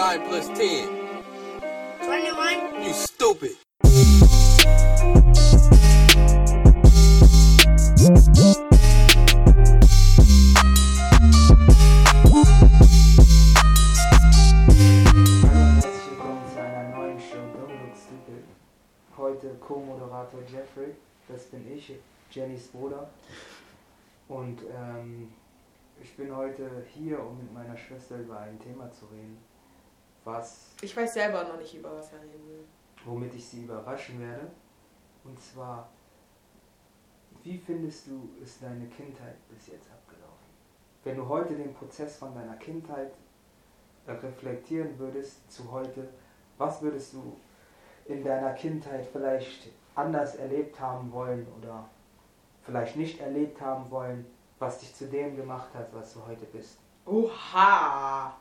9 plus 10? 21. You stupid. Hallo und herzlich willkommen zu einer neuen Show Don't Look Stupid. Heute Co-Moderator Jeffrey, das bin ich, Jennys Bruder. Und ähm, ich bin heute hier, um mit meiner Schwester über ein Thema zu reden, was, Ich weiß selber noch nicht, über was er reden will. womit ich sie überraschen werde. Und zwar, wie findest du, ist deine Kindheit bis jetzt abgelaufen? Wenn du heute den Prozess von deiner Kindheit äh, reflektieren würdest zu heute, was würdest du in deiner Kindheit vielleicht anders erlebt haben wollen oder vielleicht nicht erlebt haben wollen, was dich zu dem gemacht hat, was du heute bist? Oha!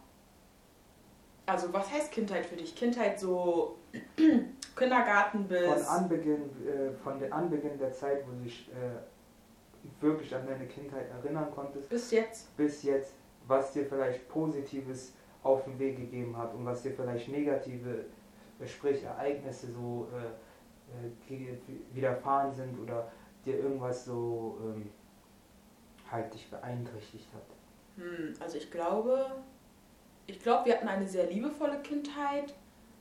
Also, was heißt Kindheit für dich? Kindheit so Kindergarten bis. Von Anbeginn, äh, von der Anbeginn der Zeit, wo du dich äh, wirklich an deine Kindheit erinnern konntest, bis jetzt. bis jetzt, was dir vielleicht Positives auf den Weg gegeben hat und was dir vielleicht negative, äh, sprich Ereignisse so äh, äh, widerfahren sind oder dir irgendwas so ähm, halt dich beeinträchtigt hat. Hm, also, ich glaube. Ich glaube, wir hatten eine sehr liebevolle Kindheit,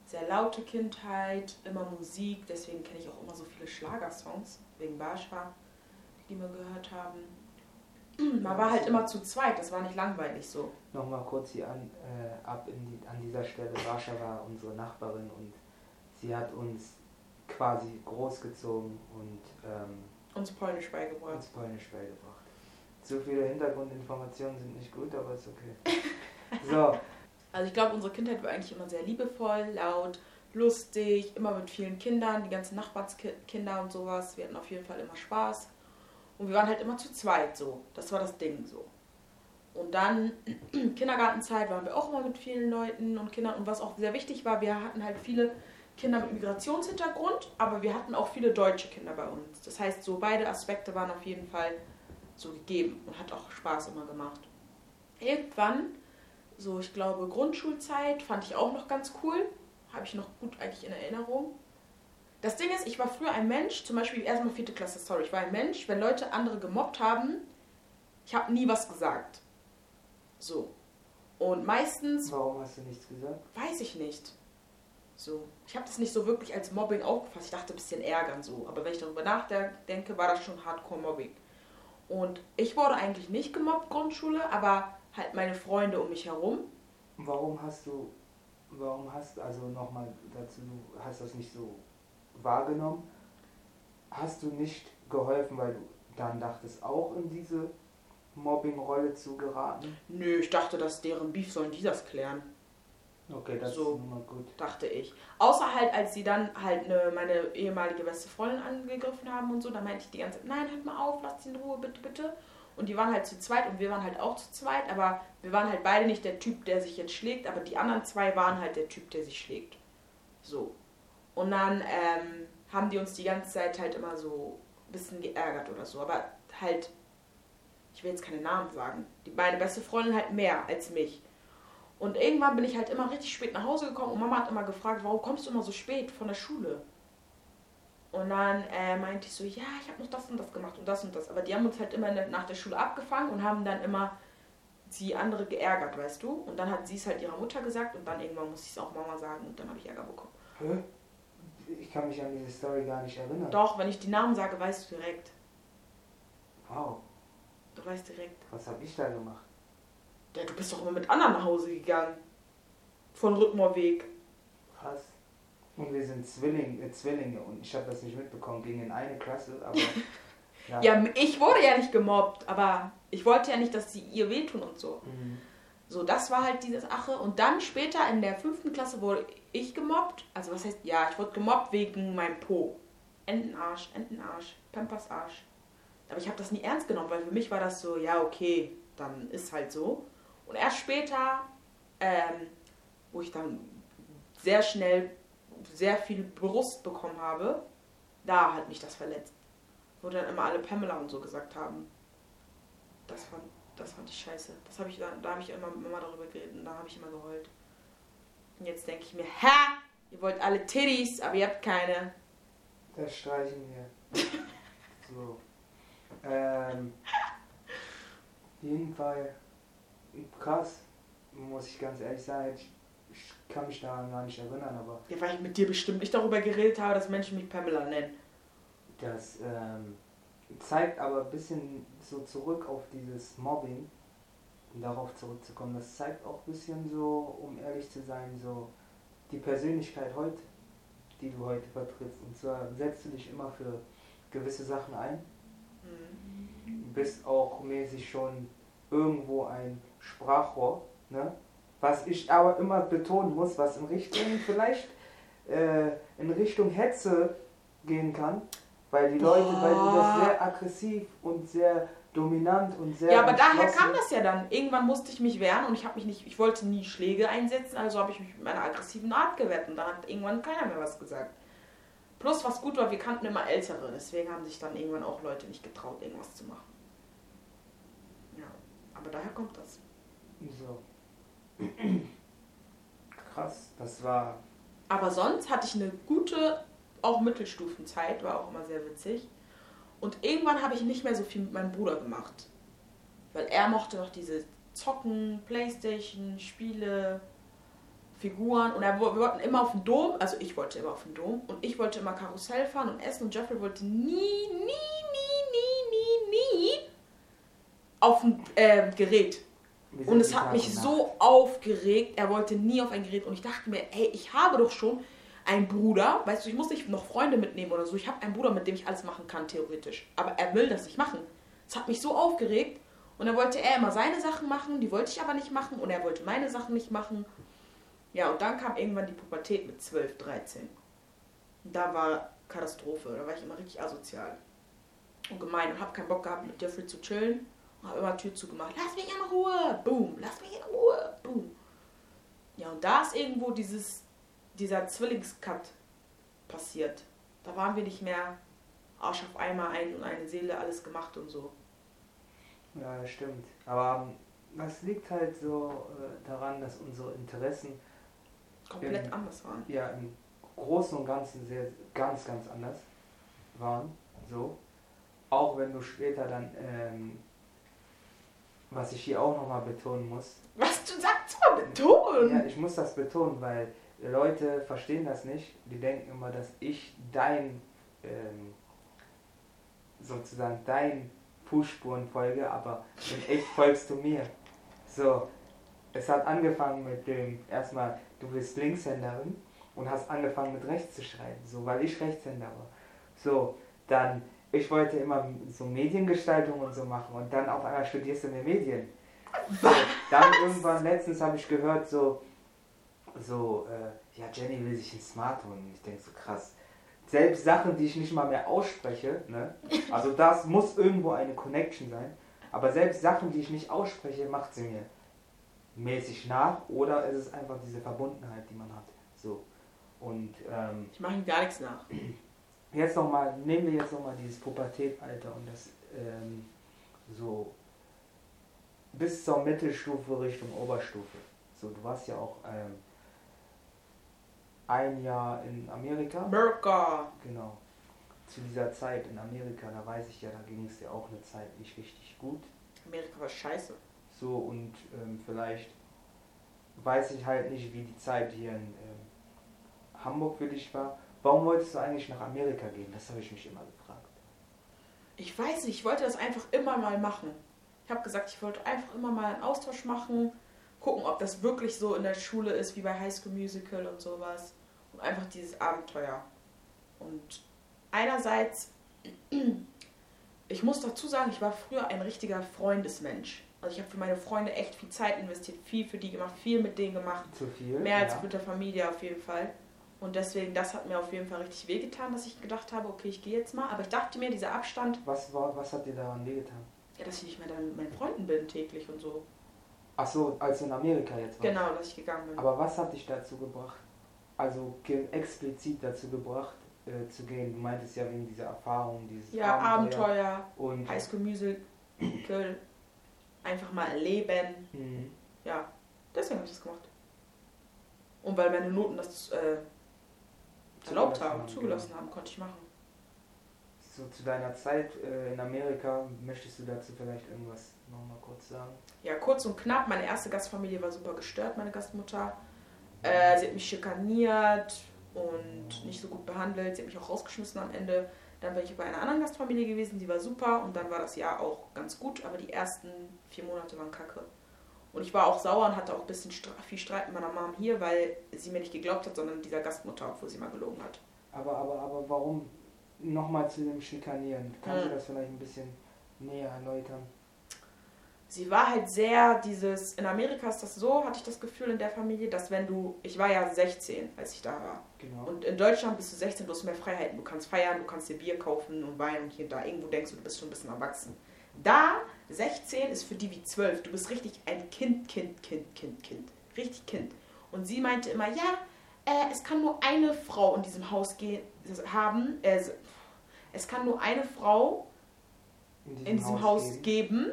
sehr laute Kindheit, immer Musik. Deswegen kenne ich auch immer so viele Schlagersongs, wegen Barscha, die wir gehört haben. Man war halt immer zu zweit, das war nicht langweilig so. Nochmal kurz hier an, äh, ab die, an dieser Stelle. Bascha war unsere Nachbarin und sie hat uns quasi großgezogen und ähm, Uns Polnisch beigebracht. uns Polnisch beigebracht. Zu viele Hintergrundinformationen sind nicht gut, aber ist okay. So, Also ich glaube, unsere Kindheit war eigentlich immer sehr liebevoll, laut, lustig, immer mit vielen Kindern, die ganzen Nachbarskinder und sowas. Wir hatten auf jeden Fall immer Spaß. Und wir waren halt immer zu zweit so. Das war das Ding so. Und dann Kindergartenzeit waren wir auch immer mit vielen Leuten und Kindern. Und was auch sehr wichtig war, wir hatten halt viele Kinder mit Migrationshintergrund, aber wir hatten auch viele deutsche Kinder bei uns. Das heißt, so beide Aspekte waren auf jeden Fall so gegeben und hat auch Spaß immer gemacht. Irgendwann so, ich glaube, Grundschulzeit fand ich auch noch ganz cool. Habe ich noch gut eigentlich in Erinnerung. Das Ding ist, ich war früher ein Mensch, zum Beispiel erstmal vierte Klasse, sorry, ich war ein Mensch, wenn Leute andere gemobbt haben, ich habe nie was gesagt. So. Und meistens warum hast du nichts gesagt? weiß ich nicht. So. Ich habe das nicht so wirklich als Mobbing aufgefasst. Ich dachte ein bisschen ärgern so. Aber wenn ich darüber nachdenke, war das schon Hardcore-Mobbing. Und ich wurde eigentlich nicht gemobbt, Grundschule, aber halt meine Freunde um mich herum. Warum hast du, warum hast also nochmal dazu, du hast das nicht so wahrgenommen? Hast du nicht geholfen, weil du dann dachtest, auch in diese Mobbing-Rolle zu geraten? Nö, ich dachte, dass deren Beef sollen die das klären, Okay, das So. ist nun mal gut. dachte ich. Außer halt, als sie dann halt eine, meine ehemalige beste Freundin angegriffen haben und so, da meinte ich die ganze Zeit, nein, hört mal auf, lasst sie in Ruhe, bitte, bitte. Und die waren halt zu zweit und wir waren halt auch zu zweit, aber wir waren halt beide nicht der Typ, der sich jetzt schlägt, aber die anderen zwei waren halt der Typ, der sich schlägt. So. Und dann ähm, haben die uns die ganze Zeit halt immer so ein bisschen geärgert oder so, aber halt, ich will jetzt keine Namen sagen, die meine beste Freundin halt mehr als mich. Und irgendwann bin ich halt immer richtig spät nach Hause gekommen und Mama hat immer gefragt, warum kommst du immer so spät von der Schule? Und dann äh, meinte ich so, ja, ich habe noch das und das gemacht und das und das. Aber die haben uns halt immer nach der Schule abgefangen und haben dann immer die andere geärgert, weißt du? Und dann hat sie es halt ihrer Mutter gesagt und dann irgendwann musste ich es auch Mama sagen und dann habe ich Ärger bekommen. Hä? Ich kann mich an diese Story gar nicht erinnern. Doch, wenn ich die Namen sage, weißt du direkt. Wow, Du weißt direkt. was habe ich da gemacht? Ja, du bist doch immer mit anderen nach Hause gegangen. Von Rückmoorweg. Krass. Und wir sind Zwilling, äh, Zwillinge und ich habe das nicht mitbekommen, ging in eine Klasse, aber ja. Ja, ich wurde ja nicht gemobbt, aber ich wollte ja nicht, dass sie ihr wehtun und so. Mhm. So, das war halt diese Sache. Und dann später in der fünften Klasse wurde ich gemobbt. Also was heißt, ja, ich wurde gemobbt wegen meinem Po. Entenarsch, Entenarsch, Pampersarsch. Aber ich habe das nie ernst genommen, weil für mich war das so, ja, okay, dann ist halt so. Und erst später, ähm, wo ich dann sehr schnell sehr viel Brust bekommen habe, da hat mich das verletzt. Wo dann immer alle Pamela und so gesagt haben. Das fand, das fand ich scheiße. Das habe ich, da, da habe ich immer Mama darüber geredet und da habe ich immer geheult. Und jetzt denke ich mir, ha, ihr wollt alle Titties, aber ihr habt keine. Das streichen wir. so. Ähm, auf jeden Fall krass, muss ich ganz ehrlich sagen. Ich, ich kann mich daran gar nicht erinnern, aber Ja, weil ich mit dir bestimmt nicht darüber geredet habe, dass Menschen mich Pamela nennen. das ähm, zeigt aber ein bisschen so zurück auf dieses Mobbing, um darauf zurückzukommen. Das zeigt auch ein bisschen so, um ehrlich zu sein, so die Persönlichkeit heute, die du heute vertrittst. Und zwar setzt du dich immer für gewisse Sachen ein. Mhm. Bist auch mäßig schon irgendwo ein Sprachrohr, ne? Was ich aber immer betonen muss, was in Richtung vielleicht äh, in Richtung Hetze gehen kann, weil die Leute, weil du das Boah. sehr aggressiv und sehr dominant und sehr Ja, aber daher kam das ja dann. Irgendwann musste ich mich wehren und ich habe mich nicht, ich wollte nie Schläge einsetzen, also habe ich mich mit meiner aggressiven Art gewehrt und dann hat irgendwann keiner mehr was gesagt. Plus, was gut war, wir kannten immer Ältere, deswegen haben sich dann irgendwann auch Leute nicht getraut, irgendwas zu machen. Ja, aber daher kommt das. So. Krass, das war Aber sonst hatte ich eine gute, auch Mittelstufenzeit, war auch immer sehr witzig. Und irgendwann habe ich nicht mehr so viel mit meinem Bruder gemacht. Weil er mochte noch diese Zocken, Playstation, Spiele, Figuren. Und er, wir wollten immer auf den Dom, also ich wollte immer auf den Dom. Und ich wollte immer Karussell fahren und essen. Und Jeffrey wollte nie, nie, nie, nie, nie, nie auf ein ähm, Gerät. Und es hat mich so aufgeregt. Er wollte nie auf ein Gerät. Und ich dachte mir, ey, ich habe doch schon einen Bruder. Weißt du, ich muss nicht noch Freunde mitnehmen oder so. Ich habe einen Bruder, mit dem ich alles machen kann, theoretisch. Aber er will das nicht machen. Es hat mich so aufgeregt. Und dann wollte er immer seine Sachen machen. Die wollte ich aber nicht machen. Und er wollte meine Sachen nicht machen. Ja, und dann kam irgendwann die Pubertät mit 12, 13. Und da war Katastrophe. Da war ich immer richtig asozial. Und gemein. Und habe keinen Bock gehabt, mit Jeffrey zu chillen. Und habe immer Tür zugemacht. Lass mich in Ruhe. Boom. Lass mich in Ruhe. Boom. Ja, und da ist irgendwo dieses, dieser Zwillingscut passiert. Da waren wir nicht mehr Arsch auf einmal ein und eine Seele, alles gemacht und so. Ja, das stimmt. Aber ähm, das liegt halt so äh, daran, dass unsere Interessen Komplett Ja. anders waren. ja im Großen und Ganzen sehr ganz, ganz anders waren. So. Auch wenn du später dann, ähm, was ich hier auch nochmal betonen muss, Was du sagst, mal betonen. ja, ich muss das betonen, weil Leute verstehen das nicht. Die denken immer, dass ich dein, ähm, sozusagen dein Fußspuren folge, aber in echt folgst du mir. So, es hat angefangen mit dem, erstmal, du bist Linkshänderin und hast angefangen mit rechts zu schreiben, so, weil ich Rechtshänder war. So, dann, ich wollte immer so Mediengestaltung und so machen und dann auf einmal studierst du mir Medien. So, dann irgendwann, letztens habe ich gehört, so, so, äh, ja, Jenny will sich ein Smart holen. Und ich denke so, krass. Selbst Sachen, die ich nicht mal mehr ausspreche, ne? also das muss irgendwo eine Connection sein, aber selbst Sachen, die ich nicht ausspreche, macht sie mir mäßig nach oder es ist einfach diese Verbundenheit, die man hat. So. Und ähm, Ich mache ihm gar nichts nach. Jetzt nochmal, nehmen wir jetzt nochmal dieses Pubertätalter und das ähm, so bis zur Mittelstufe Richtung Oberstufe. So, du warst ja auch ähm, ein Jahr in Amerika. America. Genau. Zu dieser Zeit in Amerika, da weiß ich ja, da ging es ja auch eine Zeit nicht richtig gut. Amerika war scheiße. So und ähm, vielleicht weiß ich halt nicht, wie die Zeit hier in ähm, Hamburg für dich war. Warum wolltest du eigentlich nach Amerika gehen? Das habe ich mich immer gefragt. Ich weiß nicht, ich wollte das einfach immer mal machen. Ich habe gesagt, ich wollte einfach immer mal einen Austausch machen, gucken, ob das wirklich so in der Schule ist wie bei High School Musical und sowas. Und einfach dieses Abenteuer. Und einerseits, ich muss dazu sagen, ich war früher ein richtiger Freundesmensch. Also ich habe für meine Freunde echt viel Zeit investiert, viel für die gemacht, viel mit denen gemacht. Zu viel? Mehr als ja. mit der Familie auf jeden Fall. Und deswegen, das hat mir auf jeden Fall richtig wehgetan, dass ich gedacht habe, okay, ich gehe jetzt mal. Aber ich dachte mir, dieser Abstand, Was, war, was hat dir daran wehgetan? ja, dass ich nicht mehr dann mit meinen Freunden bin täglich und so. Ach so, als in Amerika jetzt warst. Genau, dass ich gegangen bin. Aber was hat dich dazu gebracht? Also explizit dazu gebracht äh, zu gehen? Du meintest ja wegen dieser Erfahrung, dieses ja, Abenteuer, Und High School Musical, einfach mal erleben. Mhm. Ja, deswegen habe ich das gemacht. Und weil meine Noten das äh, erlaubt haben, haben, zugelassen haben, konnte ich machen. So zu deiner Zeit äh, in Amerika, möchtest du dazu vielleicht irgendwas nochmal kurz sagen? Ja, kurz und knapp, meine erste Gastfamilie war super gestört, meine Gastmutter. Äh, sie hat mich schikaniert und nicht so gut behandelt. Sie hat mich auch rausgeschmissen am Ende. Dann bin ich bei einer anderen Gastfamilie gewesen, die war super und dann war das Jahr auch ganz gut, aber die ersten vier Monate waren kacke. Und ich war auch sauer und hatte auch ein bisschen viel Streit mit meiner Mom hier, weil sie mir nicht geglaubt hat, sondern dieser Gastmutter, obwohl sie mal gelogen hat. Aber, aber, aber warum nochmal zu dem Schikanieren? Kannst Hm. du das vielleicht ein bisschen näher erläutern? Sie war halt sehr dieses, in Amerika ist das so, hatte ich das Gefühl in der Familie, dass wenn du, ich war ja 16, als ich da war. Genau. Und in Deutschland bist du 16, du hast mehr Freiheiten. Du kannst feiern, du kannst dir Bier kaufen und Wein und hier und da. Irgendwo denkst du, du bist schon ein bisschen erwachsen. Da, 16 ist für die wie 12. Du bist richtig ein Kind, Kind, Kind, Kind, Kind. Richtig Kind. Und sie meinte immer, ja, äh, es kann nur eine Frau in diesem Haus gehen, haben. Äh, es kann nur eine Frau in diesem Haus, geben. geben.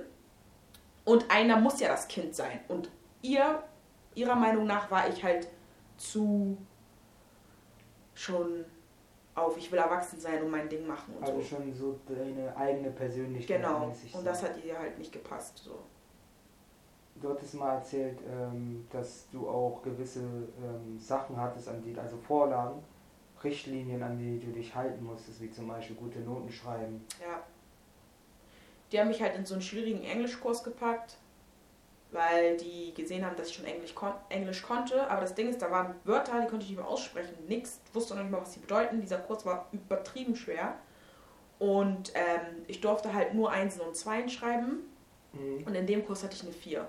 Und einer muss ja das Kind sein. Und ihr, ihrer Meinung nach war ich halt zu schon auf, ich will erwachsen sein und mein Ding machen und Also so. schon so deine eigene Persönlichkeit. Genau. Und das hat ihr halt nicht gepasst. So. Du hattest mal erzählt, ähm, dass du auch gewisse ähm, Sachen hattest, an die, also Vorlagen, Richtlinien, an die du dich halten musstest, wie zum Beispiel gute Noten schreiben. Ja. Die haben mich halt in so einen schwierigen Englischkurs gepackt, weil die gesehen haben, dass ich schon Englisch, kon Englisch konnte. Aber das Ding ist, da waren Wörter, die konnte ich nicht mehr aussprechen. Nix, wusste noch nicht mal, was sie bedeuten. Dieser Kurs war übertrieben schwer. Und ähm, ich durfte halt nur Einsen und Zweien schreiben. Mhm. Und in dem Kurs hatte ich eine Vier.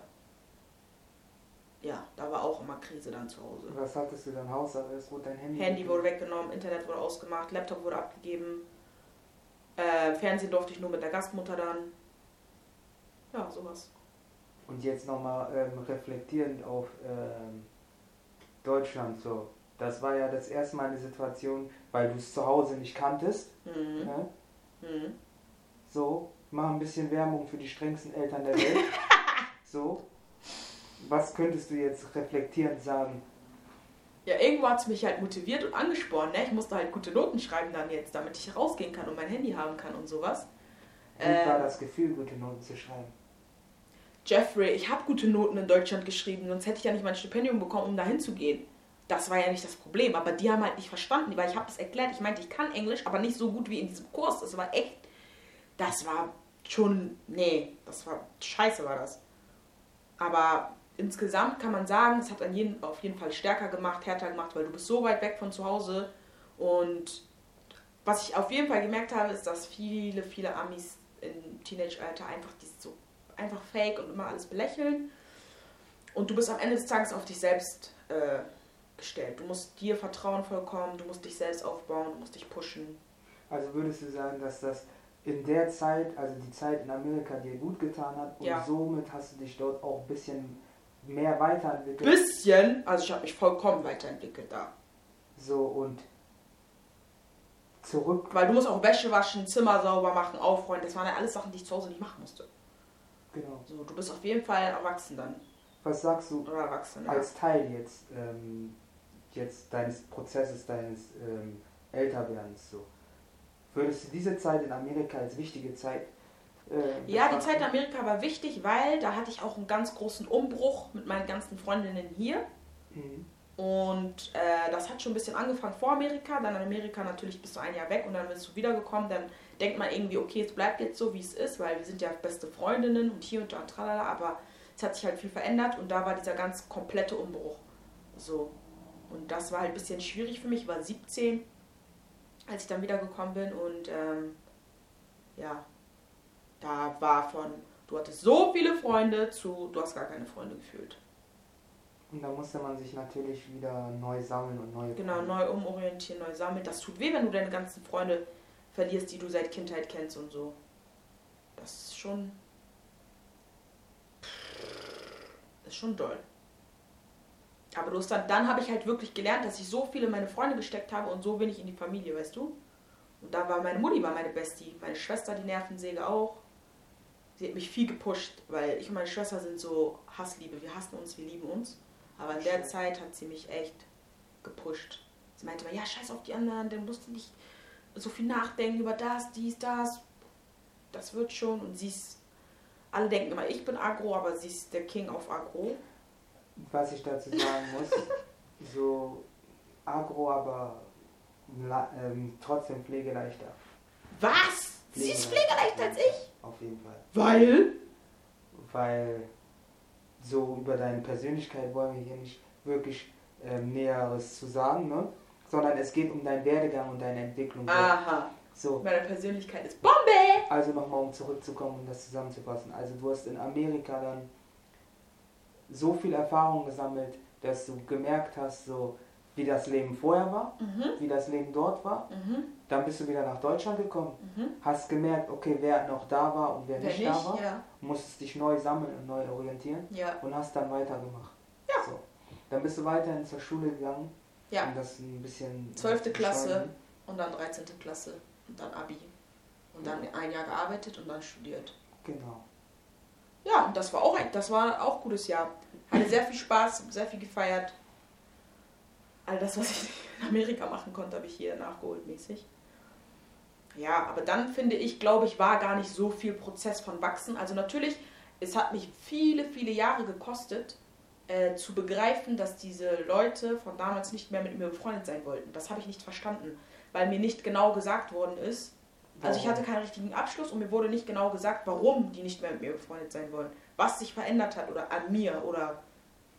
Ja, da war auch immer Krise dann zu Hause. Was hattest du dann Hausarrest? Wurde dein Handy? Handy wurde weggenommen, Internet wurde ausgemacht, Laptop wurde abgegeben. Äh, Fernsehen durfte ich nur mit der Gastmutter dann. Ja, sowas. Und jetzt nochmal ähm, reflektierend auf ähm, Deutschland so. Das war ja das erste Mal eine Situation, weil du es zu Hause nicht kanntest. Mhm. Ne? Mhm. So, mach ein bisschen Werbung für die strengsten Eltern der Welt. so. Was könntest du jetzt reflektierend sagen? Ja, irgendwo hat es mich halt motiviert und angespornt. Ne? Ich musste halt gute Noten schreiben dann jetzt, damit ich rausgehen kann und mein Handy haben kann und sowas. Wie war Ähm. das Gefühl, gute Noten zu schreiben? Jeffrey, ich habe gute Noten in Deutschland geschrieben, sonst hätte ich ja nicht mein Stipendium bekommen, um da hinzugehen. Das war ja nicht das Problem, aber die haben halt nicht verstanden, weil ich habe das erklärt. Ich meinte, ich kann Englisch, aber nicht so gut wie in diesem Kurs. Das war echt, das war schon, nee, das war, scheiße war das. Aber insgesamt kann man sagen, es hat an jeden, auf jeden Fall stärker gemacht, härter gemacht, weil du bist so weit weg von zu Hause. Und was ich auf jeden Fall gemerkt habe, ist, dass viele, viele Amis im Teenage-Alter einfach die so einfach fake und immer alles belächeln. Und du bist am Ende des Tages auf dich selbst äh, gestellt. Du musst dir vertrauen vollkommen, du musst dich selbst aufbauen, du musst dich pushen. Also würdest du sagen, dass das in der Zeit, also die Zeit in Amerika dir gut getan hat und Ja. somit hast du dich dort auch ein bisschen mehr weiterentwickelt? Bisschen, also ich habe mich vollkommen weiterentwickelt da. So und zurück, Weil du musst auch Wäsche waschen, Zimmer sauber machen, aufräumen. Das waren ja alles Sachen, die ich zu Hause nicht machen musste. Genau. So, du bist auf jeden Fall erwachsen dann. Was sagst du Oder erwachsen, ja. als Teil jetzt, ähm, jetzt deines Prozesses, deines ähm, Älterwerdens so? Würdest du diese Zeit in Amerika als wichtige Zeit äh, Ja, die? Zeit in Amerika war wichtig, weil da hatte ich auch einen ganz großen Umbruch mit meinen ganzen Freundinnen hier. Mhm. Und äh, das hat schon ein bisschen angefangen vor Amerika. Dann in Amerika natürlich bist du ein Jahr weg und dann bist du wiedergekommen. Dann denkt man irgendwie, okay, es bleibt jetzt so, wie es ist, weil wir sind ja beste Freundinnen und hier und da und tralala. Aber es hat sich halt viel verändert und da war dieser ganz komplette Umbruch. So. Und das war halt ein bisschen schwierig für mich. Ich war 17, als ich dann wiedergekommen bin. Und ähm, ja, da war von, du hattest so viele Freunde zu, du hast gar keine Freunde gefühlt. Und da musste man sich natürlich wieder neu sammeln und neue Genau, neu umorientieren, neu sammeln. Das tut weh, wenn du deine ganzen Freunde verlierst, die du seit Kindheit kennst und so. Das ist schon. ist schon doll. Aber du hast dann, dann habe ich halt wirklich gelernt, dass ich so viele in meine Freunde gesteckt habe und so wenig in die Familie, weißt du? Und da war meine Mutti war meine Bestie, meine Schwester die Nervensäge auch. Sie hat mich viel gepusht, weil ich und meine Schwester sind so Hassliebe. Wir hassen uns, wir lieben uns. Aber in der Zeit hat sie mich echt gepusht. Sie meinte immer, ja, scheiß auf die anderen, dann musst du nicht so viel nachdenken über das, dies, das. Das wird schon. Und sie ist, alle denken immer, ich bin Agro, aber sie ist der King auf Agro. Was ich dazu sagen muss, so agro, aber ähm, trotzdem pflegeleichter. Was? Sie ist pflegeleichter als ich? Auf jeden Fall. Weil? Weil so über deine Persönlichkeit wollen wir hier nicht wirklich ähm, Näheres zu sagen, ne? sondern es geht um deinen Werdegang und deine Entwicklung. Aha. So, Meine Persönlichkeit ist Bombe! also nochmal um zurückzukommen und das zusammenzufassen. Also du hast in Amerika dann so viel Erfahrung gesammelt, dass du gemerkt hast, so wie das Leben vorher war, Mhm. wie das Leben dort war. Mhm. Dann bist du wieder nach Deutschland gekommen, Mhm. hast gemerkt, okay, wer noch da war und wer, Wer nicht, nicht? da war, Ja. musstest dich neu sammeln und neu orientieren Ja. und hast dann weitergemacht. Ja. So. Dann bist du weiterhin zur Schule gegangen, Ja. um das ein bisschen... Zwölfte zu Klasse. beschleunigen. Und dann 13. Klasse. Und dann Abi. Und dann ein Jahr gearbeitet und dann studiert. Genau. Ja, und das war auch ein, das war auch ein gutes Jahr. Hatte sehr viel Spaß, sehr viel gefeiert. All das, was ich in Amerika machen konnte, habe ich hier nachgeholt mäßig. Ja, aber dann finde ich, glaube ich, war gar nicht so viel Prozess von Wachsen. Also natürlich, es hat mich viele, viele Jahre gekostet, äh, zu begreifen, dass diese Leute von damals nicht mehr mit mir befreundet sein wollten. Das habe ich nicht verstanden, weil mir nicht genau gesagt worden ist, also ich Warum? hatte keinen richtigen Abschluss und mir wurde nicht genau gesagt, warum die nicht mehr mit mir befreundet sein wollen. Was sich verändert hat oder an mir oder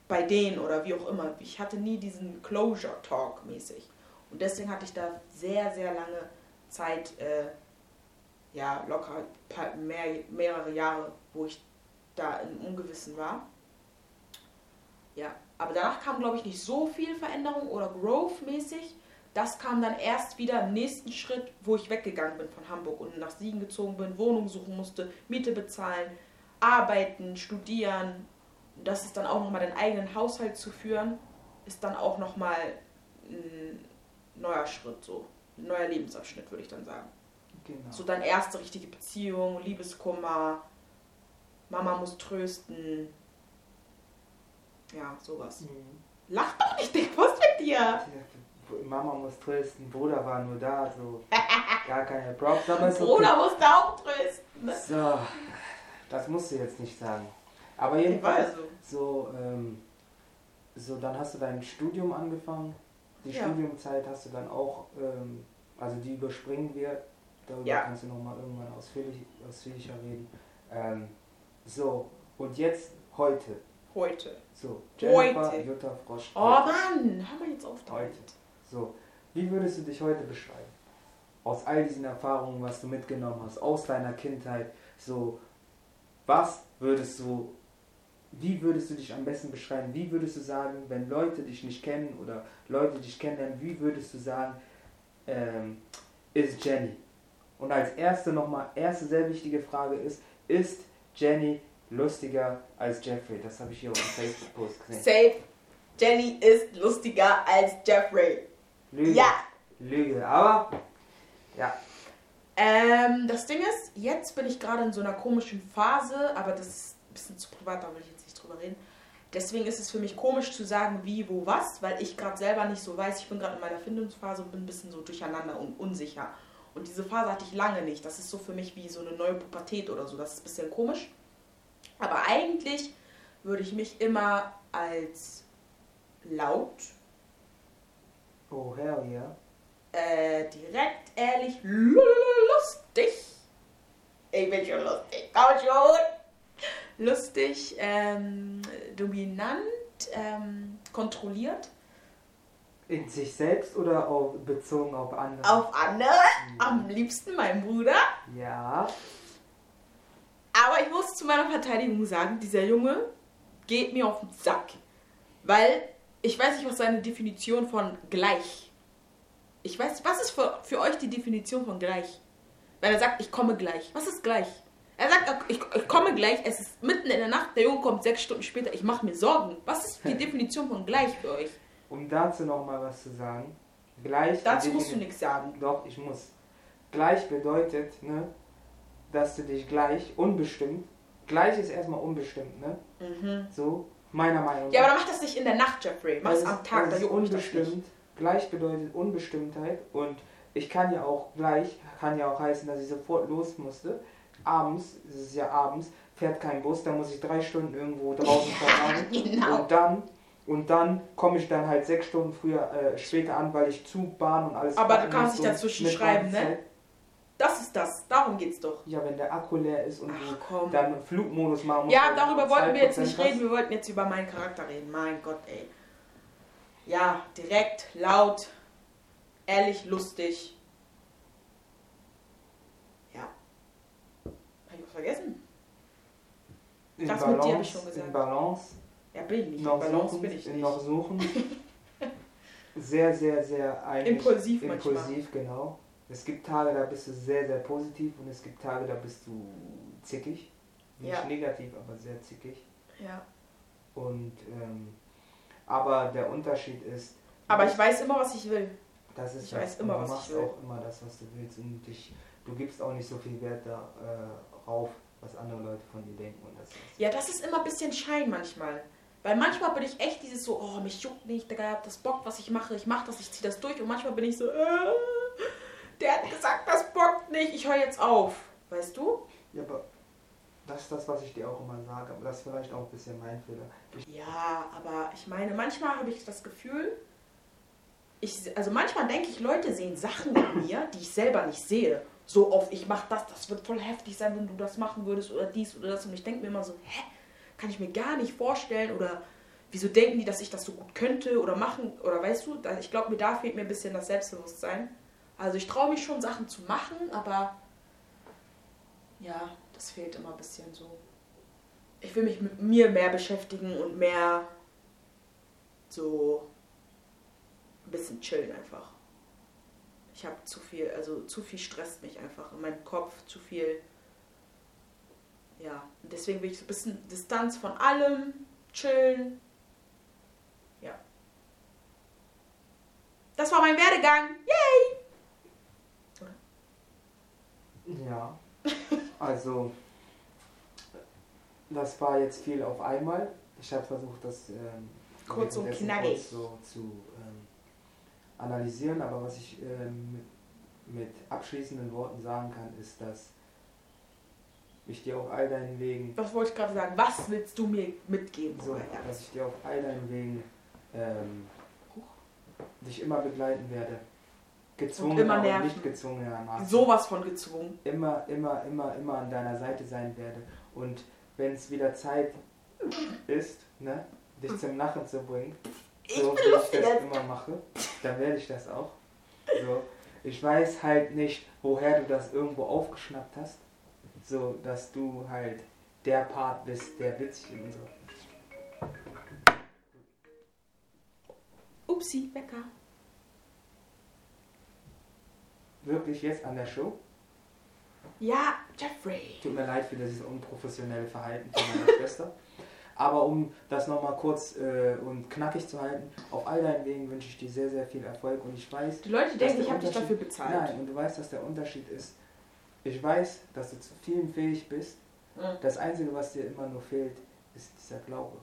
bei denen oder wie auch immer. Ich hatte nie diesen Closure Talk mäßig. Und deswegen hatte ich da sehr, sehr lange Zeit, äh, ja, locker paar, mehr, mehrere Jahre, wo ich da im Ungewissen war. Ja, aber danach kam, glaube ich, nicht so viel Veränderung oder Growth mäßig. Das kam dann erst wieder im nächsten Schritt, wo ich weggegangen bin von Hamburg und nach Siegen gezogen bin, Wohnung suchen musste, Miete bezahlen, arbeiten, studieren. Und das ist dann auch nochmal den eigenen Haushalt zu führen, ist dann auch nochmal ein neuer Schritt, so ein neuer Lebensabschnitt, würde ich dann sagen. Genau. So dann erste richtige Beziehung, Liebeskummer, Mama muss trösten. Ja, sowas. Mhm. Lach doch nicht, Dick, was mit dir? Mama muss trösten, Bruder war nur da, so gar keine Props, aber okay. Bruder muss da auch trösten. So, das musst du jetzt nicht sagen. Aber jedenfalls, weiß so. ähm, so, dann hast du dein Studium angefangen. Die Ja. Studiumzeit hast du dann auch, ähm, also die überspringen wir. Darüber Ja. kannst du nochmal irgendwann ausführlich, ausführlicher reden. Ähm, so, und jetzt heute. Heute. So, Jennifer Heute. Jutta Frosch. Oh Mann, hör mal jetzt auf damit. Heute. So, wie würdest du dich heute beschreiben? Aus all diesen Erfahrungen, was du mitgenommen hast, aus deiner Kindheit, so, was würdest du, wie würdest du dich am besten beschreiben? Wie würdest du sagen, wenn Leute dich nicht kennen oder Leute dich kennenlernen, wie würdest du sagen, ähm, ist Jenny? Und als erste nochmal, erste sehr wichtige Frage ist, ist Jenny lustiger als Jeffrey? Das habe ich hier auf dem Facebook-Post gesehen. Safe. Jenny ist lustiger als Jeffrey. Lüge. Ja. Lüge, aber ja, Ähm, das Ding ist, jetzt bin ich gerade in so einer komischen Phase, aber das ist ein bisschen zu privat, da will ich drüber reden. Deswegen ist es für mich komisch zu sagen, wie, wo, was, weil ich gerade selber nicht so weiß. Ich bin gerade in meiner Findungsphase und bin ein bisschen so durcheinander und unsicher. Und diese Phase hatte ich lange nicht. Das ist so für mich wie so eine neue Pubertät oder so. Das ist ein bisschen komisch. Aber eigentlich würde ich mich immer als laut, oh hell yeah. äh, direkt, ehrlich, lustig. Ich bin schon lustig, komm schon. Lustig, ähm, dominant, ähm, kontrolliert. In sich selbst oder auf, bezogen auf andere? Auf andere, am liebsten mein Bruder. Ja, Aber ich muss zu meiner Verteidigung sagen, dieser Junge geht mir auf den Sack. Weil ich weiß nicht, was seine Definition von gleich. Ich weiß was ist für, für euch die Definition von gleich? Weil er sagt, ich komme gleich. Was ist gleich? Er sagt, ich, ich komme gleich, es ist mitten in der Nacht, der Junge kommt sechs Stunden später, ich mache mir Sorgen. Was ist die Definition von gleich für euch? um dazu nochmal was zu sagen. Gleich. Dazu musst du nichts sagen. Doch, ich muss. Gleich bedeutet, ne, dass du dich gleich, unbestimmt, gleich ist erstmal unbestimmt, ne? Mhm. So, Meiner Meinung nach. Ja, aber dann mach das nicht in der Nacht, Jeffrey. Mach es am Tag, weil da es juckt mich das nicht. unbestimmt. Gleich bedeutet Unbestimmtheit und ich kann ja auch gleich, kann ja auch heißen, dass ich sofort los musste. Abends, es ist ja abends, fährt kein Bus, dann muss ich drei Stunden irgendwo draußen verfahren. Genau. Und dann, und dann komme ich dann halt sechs Stunden früher, äh, später an, weil ich Zug, Bahn und alles Aber du kannst dich dazwischen schreiben, ne? Das ist das. Darum geht's doch. Ja, wenn der Akku leer ist und Ach dann Flugmodus machen musst. Ja, darüber wollten wir jetzt 2% nicht reden. Wir wollten jetzt über meinen Charakter reden. Mein Gott, ey. Ja, direkt, laut, ehrlich, lustig. Ja. Hab ich was vergessen? In Das mit dir Balance, hab ich schon gesagt. In Balance, Ja, bin ich nicht. noch Balance suchen, bin ich nicht. noch suchen. sehr, sehr, sehr eigentlich Impulsiv manchmal. impulsiv, genau. Es gibt Tage, da bist du sehr, sehr positiv und es gibt Tage, da bist du zickig. Nicht Ja. negativ, aber sehr zickig. Ja. Und ähm, aber der Unterschied ist, Aber ich weiß immer, was ich will. Das ist Ich das. weiß immer, du was ich machst will. auch immer das, was du willst und dich, du gibst auch nicht so viel Wert darauf, was andere Leute von dir denken und das. Ja, das ist immer ein bisschen Schein manchmal. Weil manchmal bin ich echt dieses so, oh, mich juckt nicht, Digga, hab das Bock, was ich mache, ich mach das, ich zieh das durch. Und manchmal bin ich so, äh, der hat gesagt, das bockt nicht, ich höre jetzt auf. Weißt du? Ja, aber das ist das, was ich dir auch immer sage, aber das ist vielleicht auch ein bisschen mein Fehler. Ich, Ja, aber ich meine, manchmal habe ich das Gefühl, ich, also manchmal denke ich, Leute sehen Sachen in mir, die ich selber nicht sehe. So oft, ich mach das, das wird voll heftig sein, wenn du das machen würdest oder dies oder das. Und ich denke mir immer so, hä, kann ich mir gar nicht vorstellen oder wieso denken die, dass ich das so gut könnte oder machen oder weißt du, ich glaube, mir da fehlt mir ein bisschen das Selbstbewusstsein. Also ich traue mich schon, Sachen zu machen, aber ja, das fehlt immer ein bisschen so. Ich will mich mit mir mehr beschäftigen und mehr so ein bisschen chillen einfach. Ich habe zu viel, also zu viel stresst mich einfach in meinem Kopf, zu viel. Ja, und deswegen will ich so ein bisschen Distanz von allem, chillen. Ja. Das war mein Werdegang. Yay! ja, also das war jetzt viel auf einmal. Ich habe versucht, das ähm, Kurz und knackig. so zu ähm, analysieren, aber was ich ähm, mit, abschließenden Worten sagen kann, ist, dass ich dir auf all deinen Wegen Was wollte ich gerade sagen? Was willst du mir mitgeben? So, dass ich dir auf all deinen Wegen ähm, dich immer begleiten werde. Gezwungen, aber nerven. nicht gezwungenermaßen. Sowas von gezwungen. Immer, immer, immer, immer an deiner Seite sein werde. Und wenn es wieder Zeit ist, ne, dich zum Lachen zu bringen, Ich so bin wie ich das immer mache, dann werde ich das auch. So, ich weiß halt nicht, woher du das irgendwo aufgeschnappt hast, so dass du halt der Part bist, der witzig und so. Upsi, Wecker. Wirklich jetzt an der Show? Ja, Jeffrey. Tut mir leid für dieses unprofessionelle Verhalten von meiner Schwester. Aber um das nochmal kurz äh, und knackig zu halten, auf all deinen Wegen wünsche ich dir sehr, sehr viel Erfolg und ich weiß, Die Leute dass denken, ich habe dich dafür bezahlt. Nein, und du weißt, dass der Unterschied ist. Ich weiß, dass du zu vielem fähig bist. Mhm. Das Einzige, was dir immer nur fehlt, ist dieser Glaube.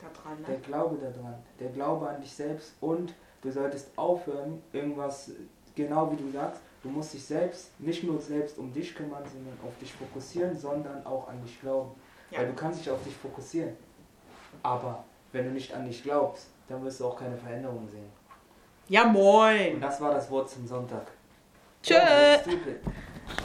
Da dran, Der ne? Glaube daran, der Glaube an dich selbst und du solltest aufhören, irgendwas, genau wie du sagst, du musst dich selbst, nicht nur selbst um dich kümmern, sondern auf dich fokussieren, sondern auch an dich glauben. Ja. Weil du kannst dich auf dich fokussieren. Aber wenn du nicht an dich glaubst, dann wirst du auch keine Veränderung sehen. Ja, Und moin. das war das Wort zum Sonntag. Tschö. Stupid.